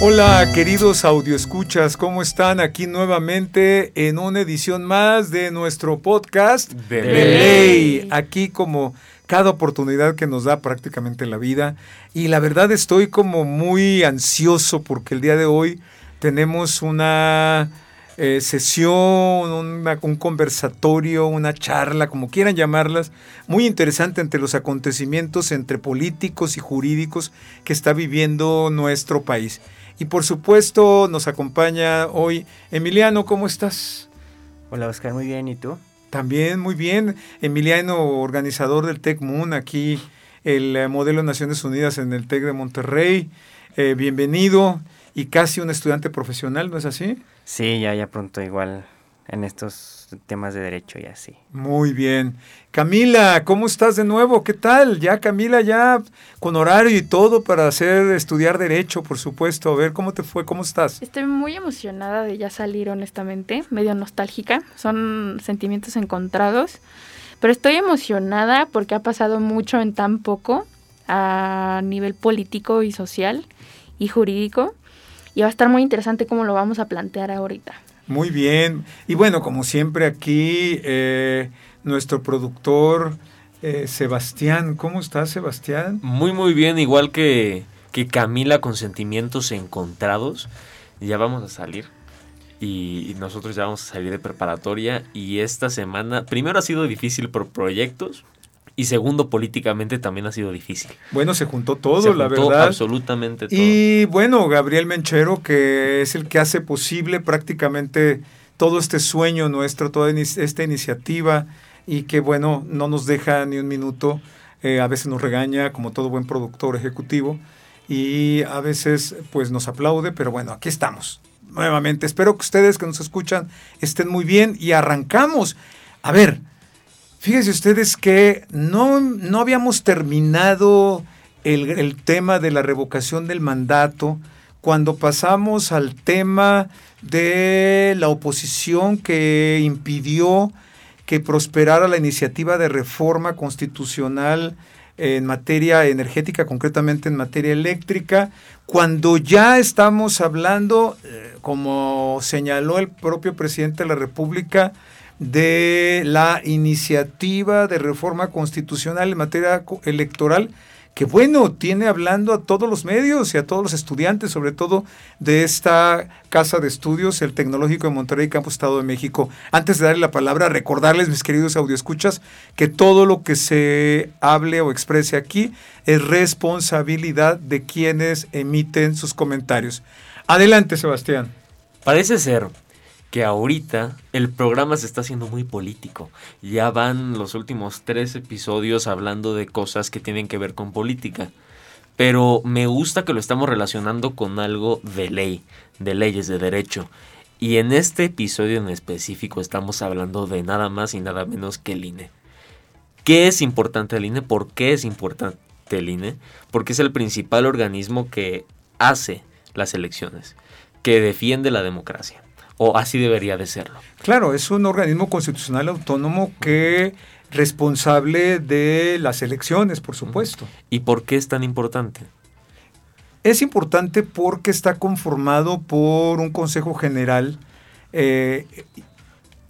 Hola queridos audioescuchas, ¿cómo están? Aquí nuevamente en una edición más de nuestro podcast De Ley. Aquí como cada oportunidad que nos da prácticamente en la vida. Y la verdad estoy como muy ansioso porque el día de hoy tenemos una eh, sesión, una- un conversatorio, una charla, como quieran llamarlas, muy interesante entre los acontecimientos entre políticos y jurídicos que está viviendo nuestro país. Y por supuesto nos acompaña hoy Emiliano, ¿cómo estás? Hola Oscar, muy bien, ¿y tú? También muy bien. Emiliano, organizador del Tech Moon, aquí el eh, modelo de Naciones Unidas en el Tec de Monterrey. Eh, bienvenido y casi un estudiante profesional, ¿no es así? Sí, ya, ya pronto igual en estos temas de derecho y así. Muy bien. Camila, ¿cómo estás de nuevo? ¿Qué tal? Ya Camila, ya con horario y todo para hacer estudiar derecho, por supuesto. A ver, ¿cómo te fue? ¿Cómo estás? Estoy muy emocionada de ya salir, honestamente, medio nostálgica. Son sentimientos encontrados. Pero estoy emocionada porque ha pasado mucho en tan poco a nivel político y social y jurídico. Y va a estar muy interesante cómo lo vamos a plantear ahorita. Muy bien. Y bueno, como siempre aquí, eh, nuestro productor eh, Sebastián. ¿Cómo estás, Sebastián? Muy, muy bien, igual que, que Camila con sentimientos encontrados. Ya vamos a salir. Y nosotros ya vamos a salir de preparatoria. Y esta semana, primero ha sido difícil por proyectos. Y segundo, políticamente también ha sido difícil. Bueno, se juntó todo, Se la juntó verdad. absolutamente todo. Y bueno, Gabriel Menchero, que es el que hace posible prácticamente todo este sueño nuestro, toda esta iniciativa y que bueno, no nos deja ni un minuto, eh, a veces nos regaña como todo buen productor ejecutivo y a veces pues nos aplaude, pero bueno, aquí estamos. Nuevamente, espero que ustedes que nos escuchan estén muy bien y arrancamos. A ver, Fíjense ustedes que no, no habíamos terminado el, tema de la revocación del mandato cuando pasamos al tema de la oposición que impidió que prosperara la iniciativa de reforma constitucional en materia energética, concretamente en materia eléctrica, cuando ya estamos hablando, eh, como señaló el propio presidente de la República, de la iniciativa de reforma constitucional en materia electoral, que bueno, tiene hablando a todos los medios y a todos los estudiantes, sobre todo de esta casa de estudios, el Tecnológico de Monterrey, Campus Estado de México. Antes de darle la palabra, recordarles, mis queridos audioescuchas, que todo lo que se hable o exprese aquí es responsabilidad de quienes emiten sus comentarios. Adelante, Sebastián. Parece ser que ahorita el programa se está haciendo muy político. Ya van los últimos tres episodios hablando de cosas que tienen que ver con política. Pero me gusta que lo estamos relacionando con algo de ley, de leyes, de derecho. Y en este episodio en específico estamos hablando de nada más y nada menos que el INE. ¿Qué es importante el INE? ¿Por qué es importante el INE? Porque es el principal organismo que hace las elecciones, que defiende la democracia. O así debería de serlo. Claro, es un organismo constitucional autónomo que responsable de las elecciones, por supuesto. ¿Y por qué es tan importante? Es importante porque está conformado por un Consejo General eh,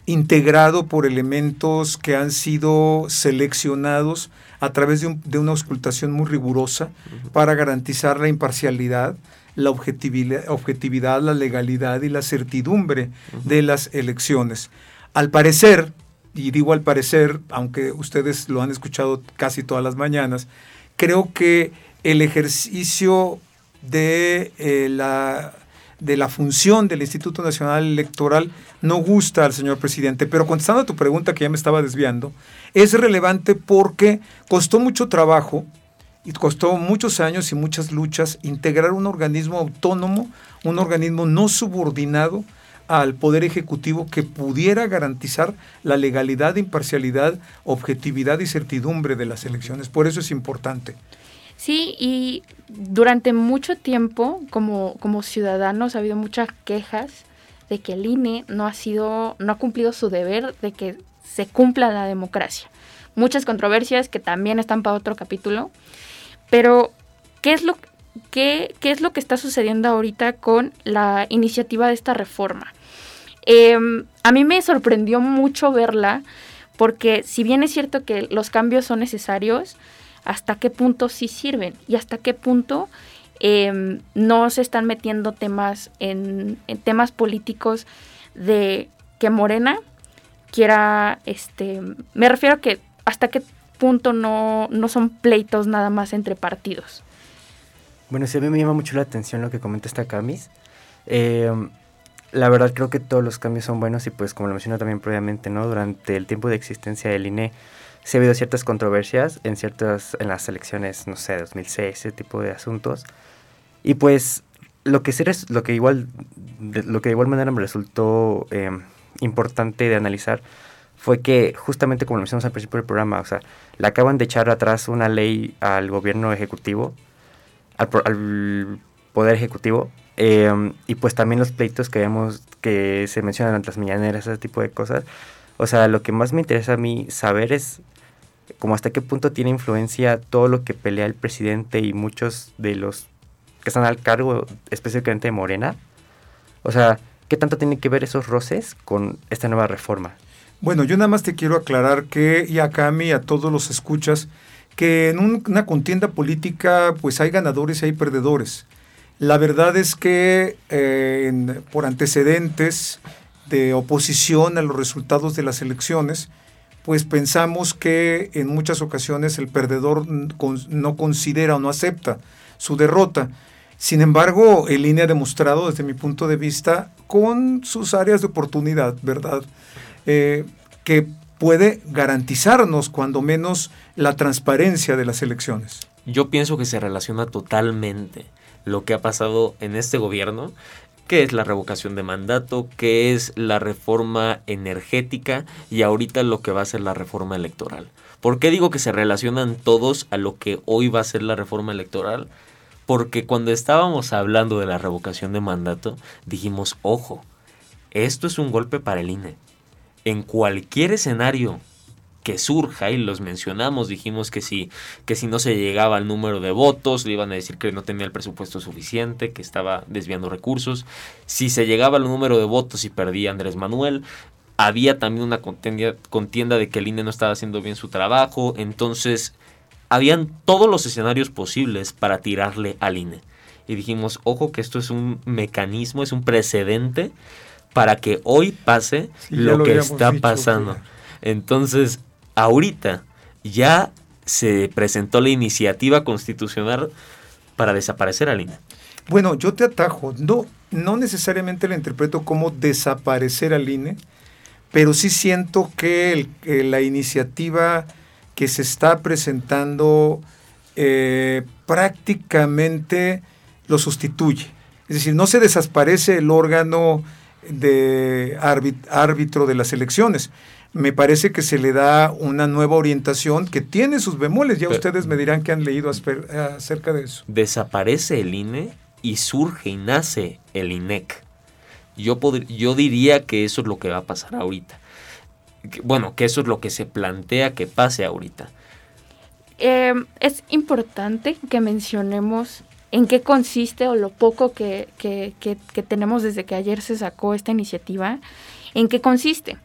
integrado por elementos que han sido seleccionados a través de, un- de una auscultación muy rigurosa para garantizar la imparcialidad, la objetividad, objetividad, la legalidad y la certidumbre de las elecciones. Al parecer, y digo al parecer, aunque ustedes lo han escuchado casi todas las mañanas, creo que el ejercicio de, eh, la, de la función del Instituto Nacional Electoral no gusta al señor presidente. Pero contestando a tu pregunta que ya me estaba desviando, es relevante porque costó mucho trabajo y costó muchos años y muchas luchas integrar un organismo autónomo, un organismo no subordinado al Poder Ejecutivo que pudiera garantizar la legalidad, imparcialidad, objetividad y certidumbre de las elecciones. Por eso es importante. Sí, y durante mucho tiempo, como, como ciudadanos, ha habido muchas quejas de que el INE no ha sido, no ha cumplido su deber de que se cumpla la democracia. Muchas controversias que también están para otro capítulo. Pero, ¿qué es lo ¿qué, ¿qué, es lo que está sucediendo ahorita con la iniciativa de esta reforma? Em, a mí me sorprendió mucho verla porque si bien es cierto que los cambios son necesarios, hasta qué punto sí sirven y hasta qué punto em, no se están metiendo temas en, temas políticos de que Morena quiera, este, me refiero a que hasta qué punto no, no son pleitos nada más entre partidos. Bueno, sí, a mí me llama mucho la atención lo que comenta esta Camis. Eh, la verdad creo que todos los cambios son buenos y pues como lo mencionó también previamente, ¿no? Durante el tiempo de existencia del INE se ha habido ciertas controversias en ciertas en las elecciones, no sé, 2006, ese tipo de asuntos. Y pues lo que es lo que igual lo que de igual manera me resultó em, importante de analizar fue que justamente como lo mencionamos al principio del programa, o sea, le acaban de echar atrás una ley al gobierno ejecutivo, al, al poder ejecutivo, em, y pues también los pleitos que vemos que se mencionan en las mañaneras, ese tipo de cosas. O sea, lo que más me interesa a mí saber es como hasta qué punto tiene influencia todo lo que pelea el presidente y muchos de los que están al cargo, específicamente de Morena. O sea, ¿qué tanto tiene que ver esos roces con esta nueva reforma? Bueno, yo nada más te quiero aclarar que, y a Cami, a todos los escuchas, que en una contienda política pues hay ganadores y hay perdedores. La verdad es que eh, por antecedentes de oposición a los resultados de las elecciones, pues pensamos que en muchas ocasiones el perdedor no considera o no acepta su derrota. Sin embargo, el INE ha demostrado, desde mi punto de vista, con sus áreas de oportunidad, ¿verdad? Eh, que puede garantizarnos cuando menos la transparencia de las elecciones. Yo pienso que se relaciona totalmente lo que ha pasado en este gobierno, que es la revocación de mandato, que es la reforma energética y ahorita lo que va a ser la reforma electoral. ¿Por qué digo que se relacionan todos a lo que hoy va a ser la reforma electoral? Porque cuando estábamos hablando de la revocación de mandato, dijimos, ojo, esto es un golpe para el INE en cualquier escenario que surja, y los mencionamos, dijimos que si, que si no se llegaba al número de votos, le iban a decir que no tenía el presupuesto suficiente, que estaba desviando recursos. Si se llegaba al número de votos y perdía Andrés Manuel, había también una contienda, contienda de que el INE no estaba haciendo bien su trabajo. Entonces, habían todos los escenarios posibles para tirarle al INE. Y dijimos, ojo que esto es un mecanismo, es un precedente para que hoy pase lo, que está pasando. Entonces, ahorita ya se presentó la iniciativa constitucional para desaparecer al INE. Bueno, yo te atajo. No, no necesariamente la interpreto como desaparecer al INE, pero sí siento que, la iniciativa que se está presentando eh, prácticamente lo sustituye. Es decir, no se desaparece el órgano de árbitro de las elecciones. Me parece que se le da una nueva orientación que tiene sus bemoles. Ya ustedes me dirán que han leído acerca de eso. Desaparece el INE y surge y nace el INEC. Yo, yo diría que eso es lo que va a pasar ahorita. bueno, que eso es lo que se plantea que pase ahorita. Eh, es importante que mencionemos en qué consiste o lo poco que, tenemos desde que ayer se sacó esta iniciativa, en qué consiste.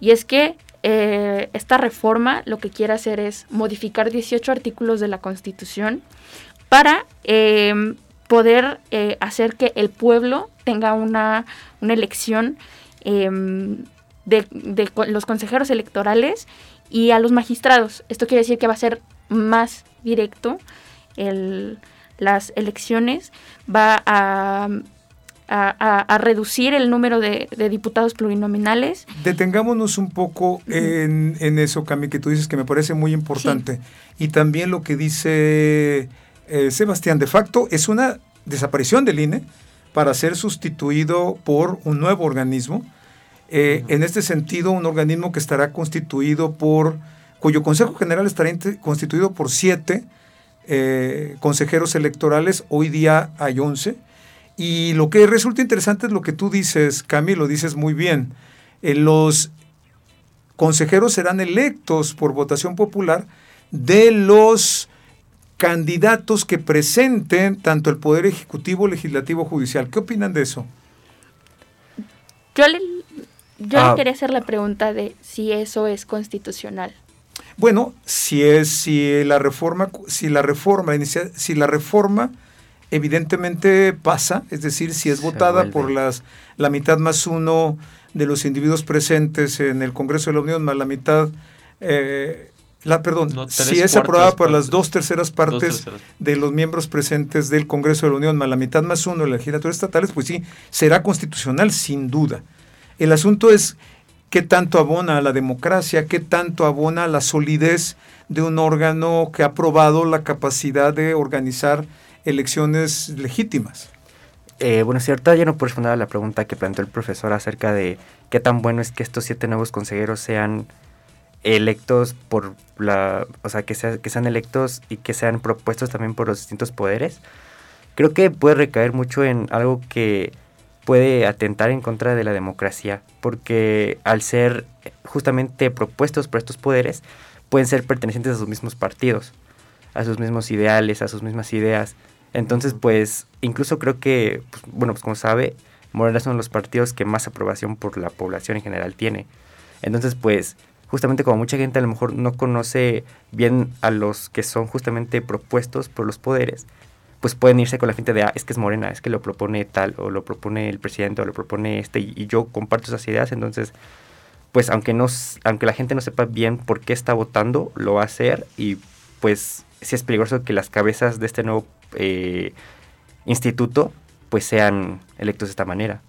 Y es que eh, esta reforma lo que quiere hacer es modificar 18 artículos de la Constitución para em, poder eh, hacer que el pueblo tenga una, elección em, de, de los consejeros electorales y a los magistrados. Esto quiere decir que va a ser más directo el, las elecciones, va a, a, reducir el número de, diputados plurinominales. Detengámonos un poco en, en, eso, Cami, que tú dices que me parece muy importante. Y también lo que dice eh, Sebastián, de facto es una desaparición del INE para ser sustituido por un nuevo organismo. Eh, en este sentido, un organismo que estará constituido por, cuyo Consejo General estará constituido por siete eh, consejeros electorales, hoy día hay 11. Y lo que resulta interesante es lo que tú dices, Cami, lo dices muy bien. Eh, los consejeros serán electos por votación popular de los candidatos que presenten tanto el Poder Ejecutivo, Legislativo, Judicial. ¿Qué opinan de eso? Yo le, yo Ah. le quería hacer la pregunta de si eso es constitucional. Bueno, si es si la reforma si la reforma si la reforma evidentemente pasa, es decir, si es votada por las la mitad más uno de los individuos presentes en el Congreso de la Unión más la mitad eh, la perdón, No, si es aprobada por las dos terceras partes terceras. de los miembros presentes del Congreso de la Unión más la mitad más uno de las legislaturas estatales, pues sí, será constitucional sin duda. El asunto es qué tanto abona a la democracia, qué tanto abona a la solidez de un órgano que ha probado la capacidad de organizar elecciones legítimas. Eh, bueno, ahorita ya no responder a la pregunta que planteó el profesor acerca de qué tan bueno es que estos siete nuevos consejeros sean electos por la, o sea, que, sea- que sean electos y que sean propuestos también por los distintos poderes. Creo que puede recaer mucho en algo que puede atentar en contra de la democracia, porque al ser justamente propuestos por estos poderes, pueden ser pertenecientes a sus mismos partidos, a sus mismos ideales, a sus mismas ideas. Entonces, pues, incluso creo que, pues, bueno, pues como sabe, Morena es uno de los partidos que más aprobación por la población en general tiene. Entonces, pues, justamente como mucha gente a lo mejor no conoce bien a los que son justamente propuestos por los poderes, pues pueden irse con la gente de, ah, es que es Morena, es que lo propone tal, o lo propone el presidente, o lo propone este, y, yo comparto esas ideas, entonces, pues aunque, no, aunque la gente no sepa bien por qué está votando, lo va a hacer, y pues sí es peligroso que las cabezas de este nuevo eh, instituto pues sean electos de esta manera.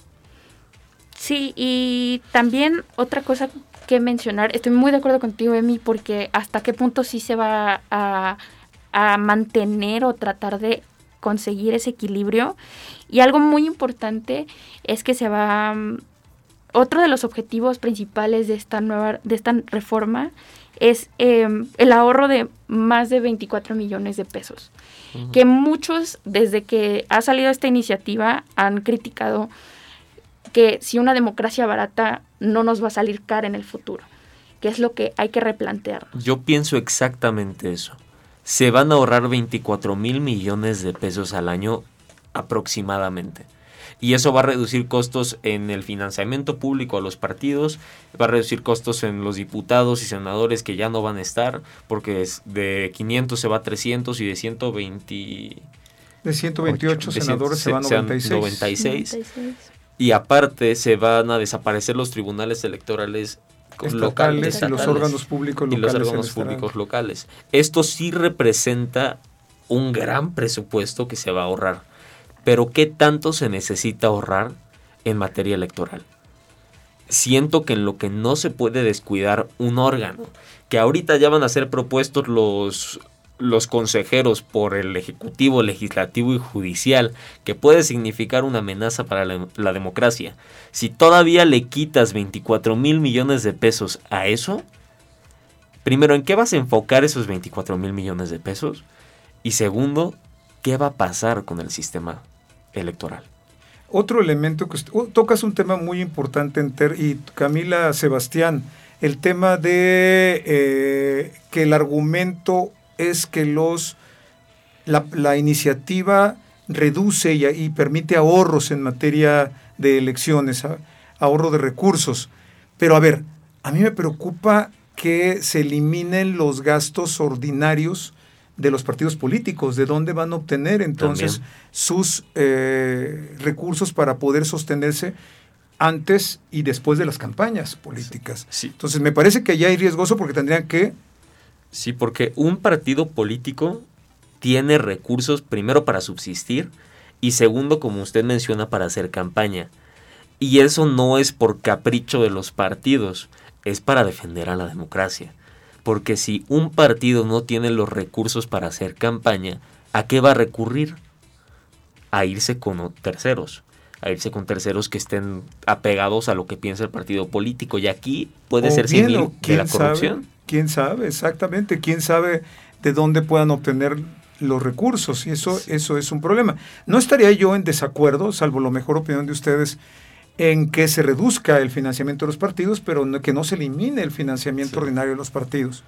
Sí, y también otra cosa que mencionar, estoy muy de acuerdo contigo, Emi, porque hasta qué punto sí se va a, a mantener o tratar de conseguir ese equilibrio. Y algo muy importante es que se va... mm, Otro de los objetivos principales de esta nueva, de esta reforma es em, el ahorro de más de 24 millones de pesos que muchos desde que ha salido esta iniciativa han criticado que si una democracia barata no nos va a salir cara en el futuro, que es lo que hay que replantear. Yo pienso exactamente eso. Se van a ahorrar 24 mil millones de pesos al año aproximadamente. Y eso va a reducir costos en el financiamiento público a los partidos, va a reducir costos en los diputados y senadores que ya no van a estar, porque es de 500 se va a 300 y de 120... De 128 de senadores se van a sean 96. 96. 96. Y aparte se van a desaparecer los tribunales electorales Locales, y los órganos públicos y locales. los en órganos este públicos locales. Esto sí representa un gran presupuesto que se va a ahorrar. Pero ¿qué tanto se necesita ahorrar en materia electoral? Siento que en lo que no se puede descuidar un órgano, que ahorita ya van a ser propuestos los, los consejeros por el Ejecutivo, Legislativo y Judicial, que puede significar una amenaza para la, democracia. Si todavía le quitas 24 mil millones de pesos a eso, primero, ¿en qué vas a enfocar esos 24 mil millones de pesos? Y segundo, ¿qué va a pasar con el sistema electoral? Otro elemento que uh, tocas un tema muy importante en Ter y Camila Sebastián, el tema de eh, que el argumento es que los la, la iniciativa reduce y, y permite ahorros en materia de elecciones, ahorro de recursos. Pero a ver, a mí me preocupa que se eliminen los gastos ordinarios de los partidos políticos, de dónde van a obtener entonces También. sus eh, recursos para poder sostenerse antes y después de las campañas políticas. Sí, Entonces me parece que ya hay riesgoso porque tendrían que sí, porque un partido político tiene recursos primero para subsistir y segundo, como usted menciona, para hacer campaña. Y eso no es por capricho de los partidos, es para defender a la democracia. Porque si un partido no tiene los recursos para hacer campaña, ¿a qué va a recurrir? A irse con terceros. A irse con terceros que estén apegados a lo que piensa el partido político. Y aquí puede O ser bien, o de quién la corrupción. Sabe, ¿Quién sabe? Exactamente. ¿Quién sabe de dónde puedan obtener los recursos? Y eso, eso es un problema. No estaría yo en desacuerdo, salvo la mejor opinión de ustedes, en que se reduzca el financiamiento de los partidos, pero no- que no se elimine el financiamiento Sí. ordinario de los partidos.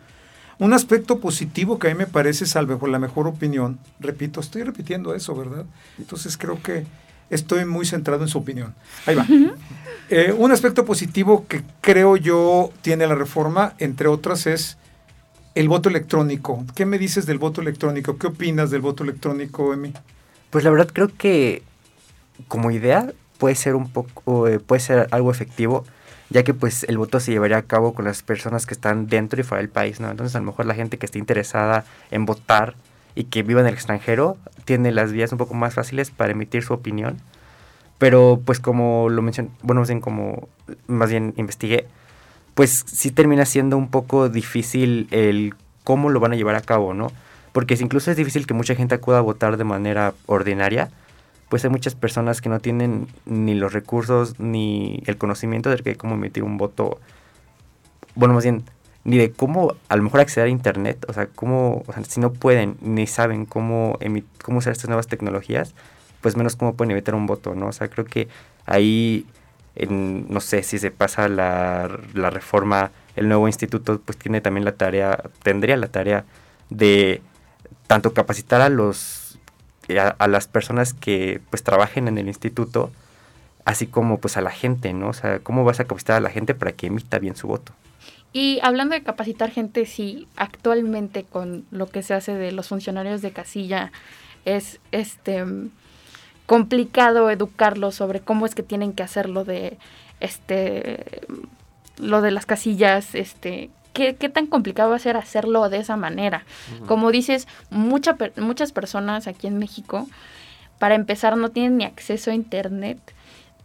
Un aspecto positivo que a mí me parece, salvo la mejor opinión, repito, estoy repitiendo eso, ¿verdad? Entonces creo que estoy muy centrado en su opinión. Ahí va. Eh, un aspecto positivo que creo yo tiene la reforma, entre otras, es el voto electrónico. ¿Qué me dices del voto electrónico? ¿Qué opinas del voto electrónico, Emi? Pues la verdad creo que como idea puede ser un poco, eh, puede ser algo efectivo, ya que pues el voto se llevaría a cabo con las personas que están dentro y fuera del país, ¿no? Entonces a lo mejor la gente que esté interesada en votar y que viva en el extranjero tiene las vías un poco más fáciles para emitir su opinión. Pero pues como lo mencioné, bueno, más bien como más bien investigué, pues sí termina siendo un poco difícil el cómo lo van a llevar a cabo, ¿no? Porque incluso es difícil que mucha gente acuda a votar de manera ordinaria, pues hay muchas personas que no tienen ni los recursos ni el conocimiento de cómo emitir un voto, bueno, más bien, ni de cómo a lo mejor acceder a Internet, o sea, cómo, o sea, si no pueden ni saben cómo, cómo usar estas nuevas tecnologías, pues menos cómo pueden emitir un voto, ¿no? O sea, creo que ahí, en, no sé, si se pasa la, la reforma, el nuevo instituto pues tiene también la tarea, tendría la tarea de tanto capacitar a los a, las personas que pues trabajen en el instituto, así como pues a la gente, ¿no? O sea, ¿cómo vas a capacitar a la gente para que emita bien su voto? Y hablando de capacitar gente, sí, actualmente con lo que se hace de los funcionarios de casilla es este complicado educarlos sobre cómo es que tienen que hacerlo de este lo de las casillas, este ¿Qué, tan complicado va a ser hacerlo de esa manera? Como dices, mucha, muchas personas aquí en México, para empezar, no tienen ni acceso a Internet.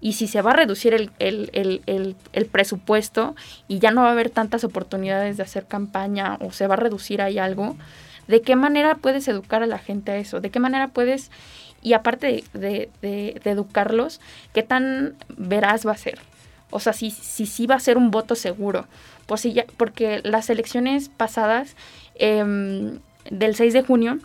Y si se va a reducir el, el, presupuesto y ya no va a haber tantas oportunidades de hacer campaña o se va a reducir ahí algo, ¿de qué manera puedes educar a la gente a eso? ¿De qué manera puedes, y aparte de, educarlos, qué tan veraz va a ser? O sea, si sí si, va a ser un voto seguro. Pues sí, ya, porque las elecciones pasadas em, del 6 de junio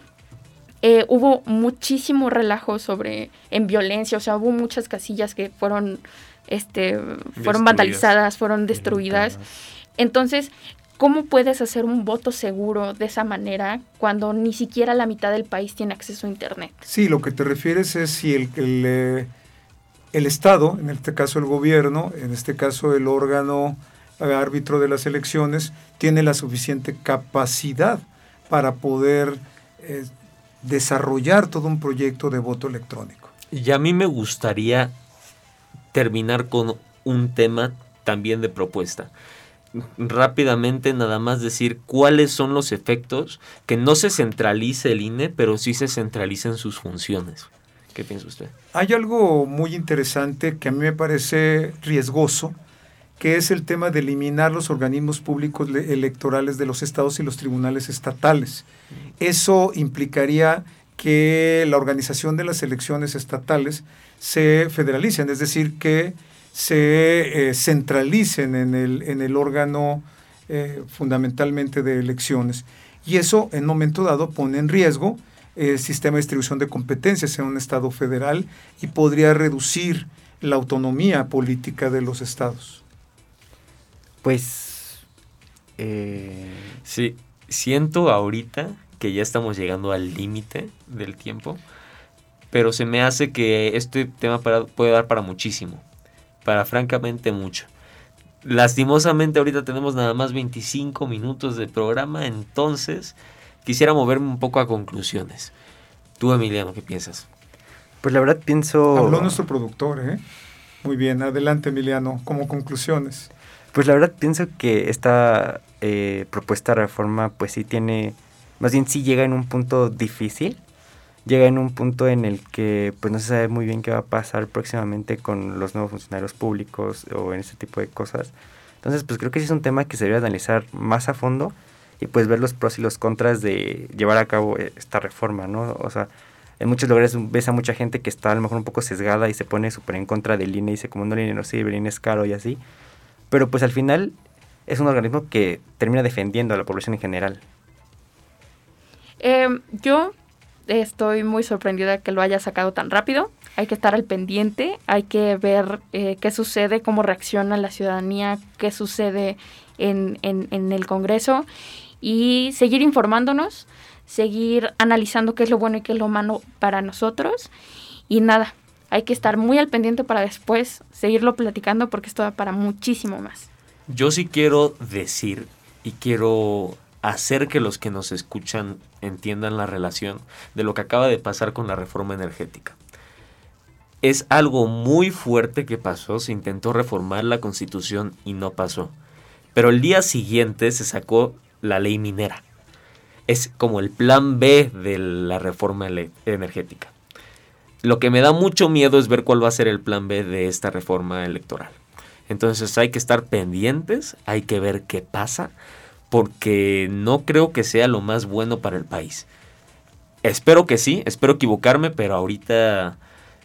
eh, hubo muchísimo relajo sobre en violencia, o sea, hubo muchas casillas que fueron este fueron vandalizadas, fueron destruidas. Entonces, ¿cómo puedes hacer un voto seguro de esa manera cuando ni siquiera la mitad del país tiene acceso a internet? Sí, lo que te refieres es si el, el, eh, el Estado, en este caso el gobierno, en este caso el órgano árbitro de las elecciones, tiene la suficiente capacidad para poder eh, desarrollar todo un proyecto de voto electrónico. Y a mí me gustaría terminar con un tema también de propuesta. Rápidamente nada más decir cuáles son los efectos que no se centralice el INE, pero sí se centralicen sus funciones. ¿Qué piensa usted? Hay algo muy interesante que a mí me parece riesgoso, que es el tema de eliminar los organismos públicos electorales de los estados y los tribunales estatales. Eso implicaría que la organización de las elecciones estatales se federalicen, es decir, que se eh, centralicen en el, en el órgano eh, fundamentalmente de elecciones. Y eso en momento dado pone en riesgo el sistema de distribución de competencias en un Estado federal y podría reducir la autonomía política de los estados. Pues... Eh... Sí, siento ahorita que ya estamos llegando al límite del tiempo, pero se me hace que este tema puede dar para muchísimo, para francamente mucho. Lastimosamente ahorita tenemos nada más 25 minutos de programa, entonces quisiera moverme un poco a conclusiones. Tú, Emiliano, ¿qué piensas? Pues la verdad pienso... Habló nuestro productor, ¿eh? Muy bien, adelante Emiliano, como conclusiones. Pues la verdad pienso que esta eh, propuesta de reforma pues sí tiene, más bien sí llega en un punto difícil, llega en un punto en el que pues no se sabe muy bien qué va a pasar próximamente con los nuevos funcionarios públicos o en ese tipo de cosas. Entonces pues creo que sí es un tema que se debe analizar más a fondo y pues ver los pros y los contras de llevar a cabo eh, esta reforma, ¿no? O sea, en muchos lugares ves a mucha gente que está a lo mejor un poco sesgada y se pone súper en contra del INE y dice como no, el INE no sirve, el INE es caro y así. Pero pues al final es un organismo que termina defendiendo a la población en general. Em, yo estoy muy sorprendida que lo haya sacado tan rápido. hay que estar al pendiente, hay que ver eh, qué sucede, cómo reacciona la ciudadanía, qué sucede en, en, el Congreso y seguir informándonos, seguir analizando qué es lo bueno y qué es lo malo para nosotros. Y nada, hay que estar muy al pendiente para después seguirlo platicando porque esto da para muchísimo más. Yo sí quiero decir y quiero hacer que los que nos escuchan entiendan la relación de lo que acaba de pasar con la reforma energética. Es algo muy fuerte que pasó, se intentó reformar la constitución y no pasó. Pero el día siguiente se sacó la ley minera. Es como el plan B de la reforma energética. Lo que me da mucho miedo es ver cuál va a ser el plan B de esta reforma electoral. Entonces hay que estar pendientes, hay que ver qué pasa, porque no creo que sea lo más bueno para el país. Espero que sí, espero equivocarme, pero ahorita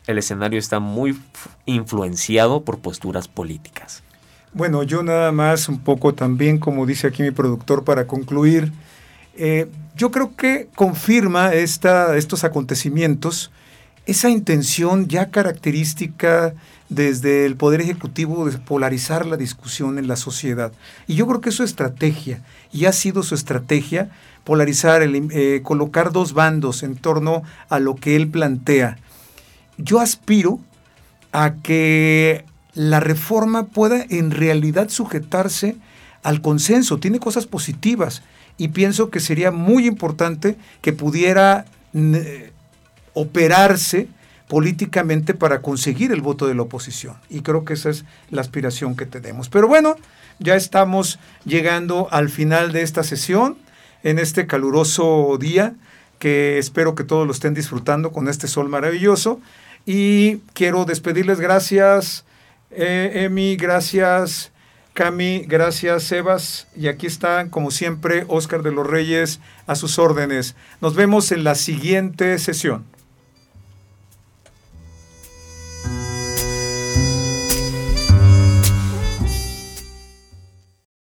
el escenario está muy influenciado por posturas políticas. Bueno, yo nada más un poco también, como dice aquí mi productor, para concluir, eh, yo creo que confirma esta, estos acontecimientos esa intención ya característica desde el Poder Ejecutivo de polarizar la discusión en la sociedad. Y yo creo que es su estrategia, y ha sido su estrategia, polarizar, el, eh, colocar dos bandos en torno a lo que él plantea. Yo aspiro a que la reforma pueda en realidad sujetarse al consenso, tiene cosas positivas y pienso que sería muy importante que pudiera operarse políticamente para conseguir el voto de la oposición. Y creo que esa es la aspiración que tenemos. Pero bueno, ya estamos llegando al final de esta sesión, en este caluroso día, que espero que todos lo estén disfrutando con este sol maravilloso. Y quiero despedirles, gracias eh, Emi, gracias Cami, gracias Sebas. Y aquí están, como siempre, Oscar de los Reyes a sus órdenes. Nos vemos en la siguiente sesión.